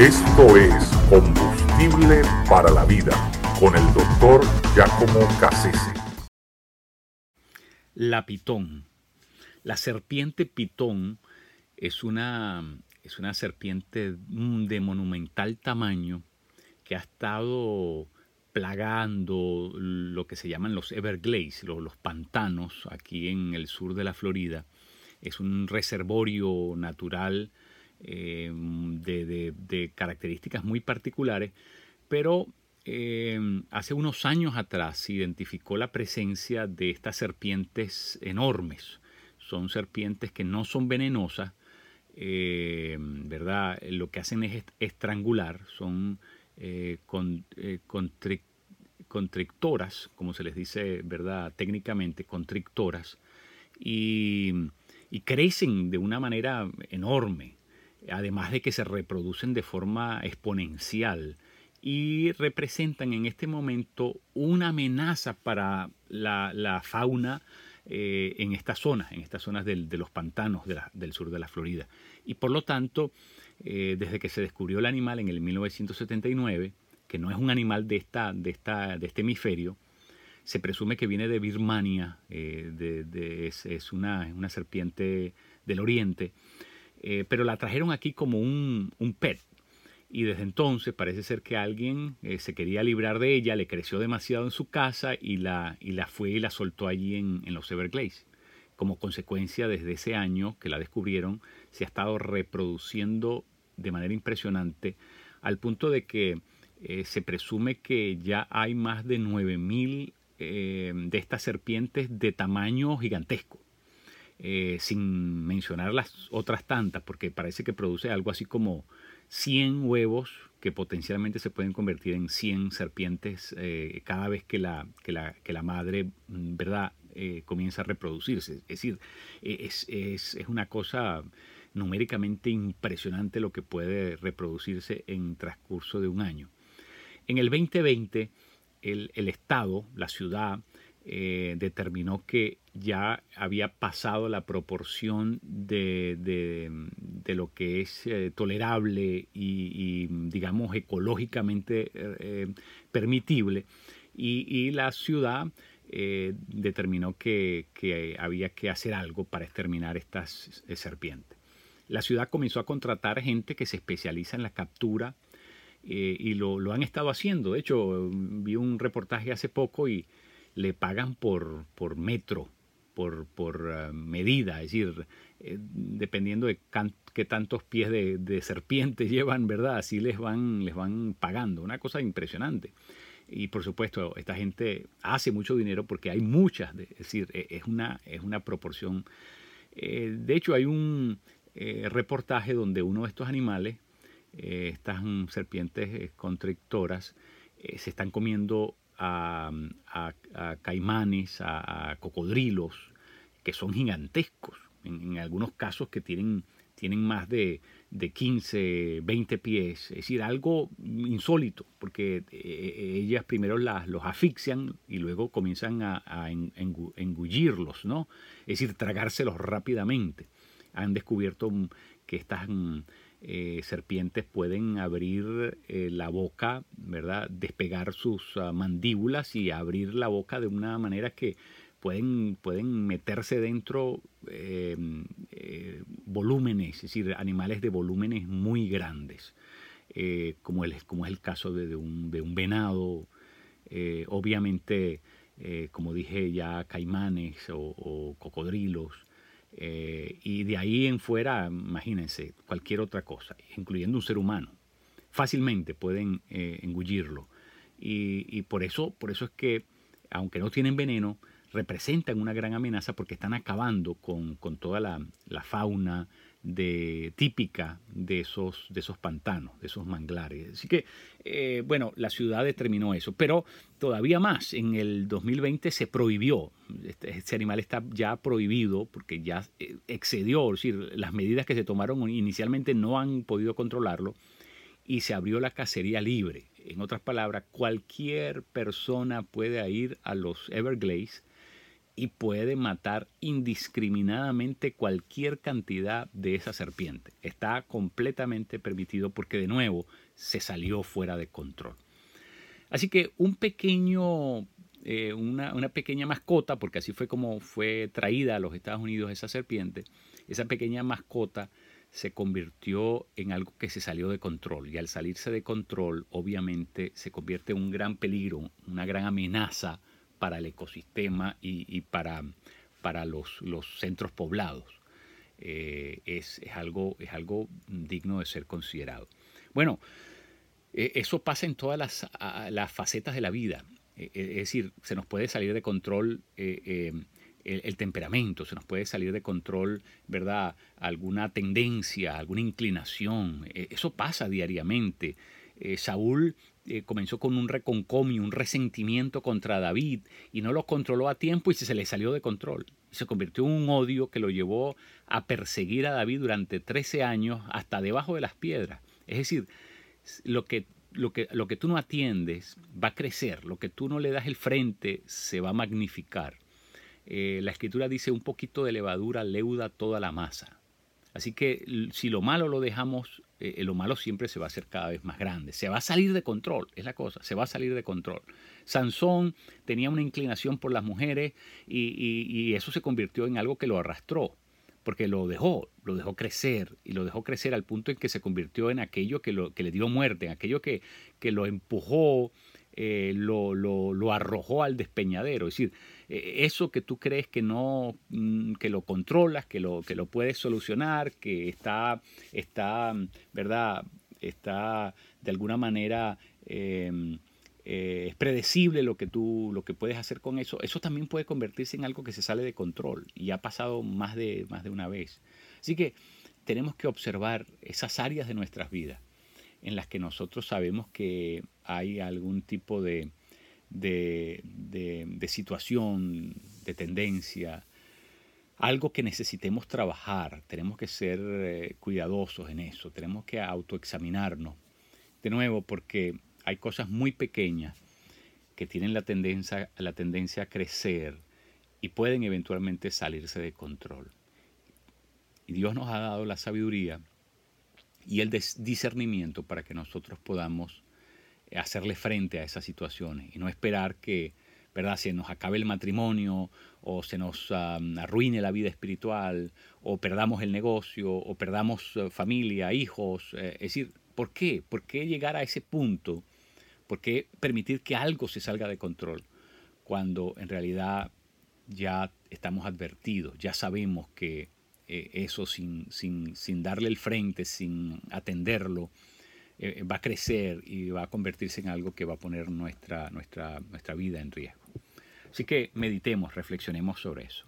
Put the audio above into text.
Esto es Combustible para la Vida con el doctor Giacomo Cassese. La pitón. La serpiente pitón es una, es una serpiente de monumental tamaño que ha estado plagando lo que se llaman los Everglades, los, los, pantanos aquí en el sur de la Florida. Es un reservorio natural eh, de, características muy particulares, pero eh, hace unos años atrás se identificó la presencia de estas serpientes enormes. Son serpientes que no son venenosas, eh, ¿verdad? Lo que hacen es estrangular, son con, constrictoras, como se les dice, ¿verdad? Técnicamente, constrictoras, y, y crecen de una manera enorme además de que se reproducen de forma exponencial y representan en este momento una amenaza para la, fauna eh, en estas zonas, en estas zonas de los pantanos del sur de la Florida. Y por lo tanto, eh, desde que se descubrió el animal en el 1979, que no es un animal de, esta, de, esta, de este hemisferio, se presume que viene de Birmania, eh, es, una, una serpiente del oriente, eh, pero la trajeron aquí como un, pet. Y desde entonces parece ser que alguien eh, se quería librar de ella, le creció demasiado en su casa y la, y la fue y la soltó allí en, los Everglades. Como consecuencia, desde ese año que la descubrieron, se ha estado reproduciendo de manera impresionante, al punto de que eh, se presume que ya hay más de 9.000 de estas serpientes de tamaño gigantesco. Eh, sin mencionar las otras tantas, porque parece que produce algo así como 100 huevos que potencialmente se pueden convertir en 100 serpientes eh, cada vez que la, que la, que la madre mm, ¿verdad? Eh, comienza a reproducirse. Es decir, es, es, es, una cosa numéricamente impresionante lo que puede reproducirse en transcurso de un año. En el 2020, el, el Estado, la ciudad, eh, determinó que ya había pasado la proporción de, de, lo que es eh, tolerable y, digamos, ecológicamente eh, permitible. Y, la ciudad determinó que, que, había que hacer algo para exterminar estas serpientes. La ciudad comenzó a contratar gente que se especializa en la captura y lo, lo han estado haciendo. De hecho, vi un reportaje hace poco y le pagan por, por metro, por, por eh, medida, es decir, eh, dependiendo de qué tantos pies de, de, serpiente llevan, ¿verdad? Así les van, les van pagando, una cosa impresionante. Y por supuesto, esta gente hace mucho dinero porque hay muchas, es decir, e, es una, es una proporción. Eh, de hecho, hay un reportaje donde uno de estos animales, estas serpientes constrictoras, se están comiendo a, caimanes, a, cocodrilos, que son gigantescos, en, algunos casos que tienen, tienen más de, de, 15, 20 pies, es decir, algo insólito, porque eh, eh, ellas primero las, los asfixian y luego comienzan a, engullirlos, ¿no? es decir, tragárselos rápidamente. Han descubierto que estas eh, serpientes pueden abrir eh, la boca, ¿verdad? Despegar sus ah, mandíbulas y abrir la boca de una manera que pueden, pueden meterse dentro em, eh, volúmenes, es decir, animales de volúmenes muy grandes, como, el, como es el caso de, un, de un, venado, obviamente, como dije ya, caimanes o cocodrilos. Eh, y de ahí en fuera, imagínense, cualquier otra cosa, incluyendo un ser humano, fácilmente pueden eh, engullirlo. Y, por, eso, por eso es que, aunque no tienen veneno, representan una gran amenaza porque están acabando con, toda la, la fauna, de, típica de esos, de esos pantanos, de esos manglares. Así que, eh, bueno, la ciudad determinó eso, pero todavía más, en el 2020 se prohibió, este, este, animal está ya prohibido porque ya eh, excedió, es decir, las medidas que se tomaron inicialmente no han podido controlarlo y se abrió la cacería libre. En otras palabras, cualquier persona puede ir a los Everglades y puede matar indiscriminadamente cualquier cantidad de esa serpiente. Está completamente permitido porque de nuevo se salió fuera de control. Así que un pequeño, eh, una, una, pequeña mascota, porque así fue como fue traída a los Estados Unidos esa serpiente, esa pequeña mascota se convirtió en algo que se salió de control y al salirse de control obviamente se convierte en un gran peligro, una gran amenaza para el ecosistema y, para, para los, los, centros poblados. Eh, es, algo, es algo digno de ser considerado. Bueno, e, eso pasa en todas las, las, facetas de la vida. E, e, es decir, se nos puede salir de control eh, eh, el, temperamento, se nos puede salir de control, ¿verdad? Alguna tendencia, alguna inclinación. eso pasa diariamente. Saúl eh, comenzó con un reconcomio, un resentimiento contra David y no lo controló a tiempo y se le salió de control. Se convirtió en un odio que lo llevó a perseguir a David durante 13 años hasta debajo de las piedras. Es decir, lo que, lo que, lo que tú no atiendes va a crecer, lo que tú no le das el frente se va a magnificar. Eh, la escritura dice un poquito de levadura leuda toda la masa. Así que si lo malo lo dejamos, eh, lo malo siempre se va a hacer cada vez más grande. Se va a salir de control, es la cosa, se va a salir de control. Sansón tenía una inclinación por las mujeres y, eso se convirtió en algo que lo arrastró, porque lo dejó, lo dejó crecer y lo dejó crecer al punto en que se convirtió en aquello que, lo, que le dio muerte, en aquello que, que lo empujó, eh, lo, lo, lo arrojó al despeñadero. Es decir, eh, eso que tú crees que no, mm, que lo controlas, que lo, que lo puedes solucionar, que está, está, ¿verdad? Está de alguna manera em, eh, es predecible lo que tú lo que puedes hacer con eso, eso también puede convertirse en algo que se sale de control y ha pasado más de, más de una vez. Así que tenemos que observar esas áreas de nuestras vidas en las que nosotros sabemos que hay algún tipo de, de, situación, de tendencia, algo que necesitemos trabajar, tenemos que ser eh, cuidadosos en eso, tenemos que autoexaminarnos. De nuevo, porque hay cosas muy pequeñas que tienen la tendencia, la tendencia a crecer y pueden eventualmente salirse de control. Y Dios nos ha dado la sabiduría y el discernimiento para que nosotros podamos hacerle frente a esas situaciones y no esperar que ¿verdad? se nos acabe el matrimonio o se nos arruine la vida espiritual o perdamos el negocio o perdamos eh, familia, hijos. Eh, es decir, ¿por qué? ¿Por qué llegar a ese punto? ¿Por qué permitir que algo se salga de control cuando en realidad ya estamos advertidos, ya sabemos que eh, eso sin, sin, sin darle el frente, sin atenderlo, eh, eh, va a crecer y va a convertirse en algo que va a poner nuestra, nuestra, nuestra vida en riesgo. Así que meditemos, reflexionemos sobre eso.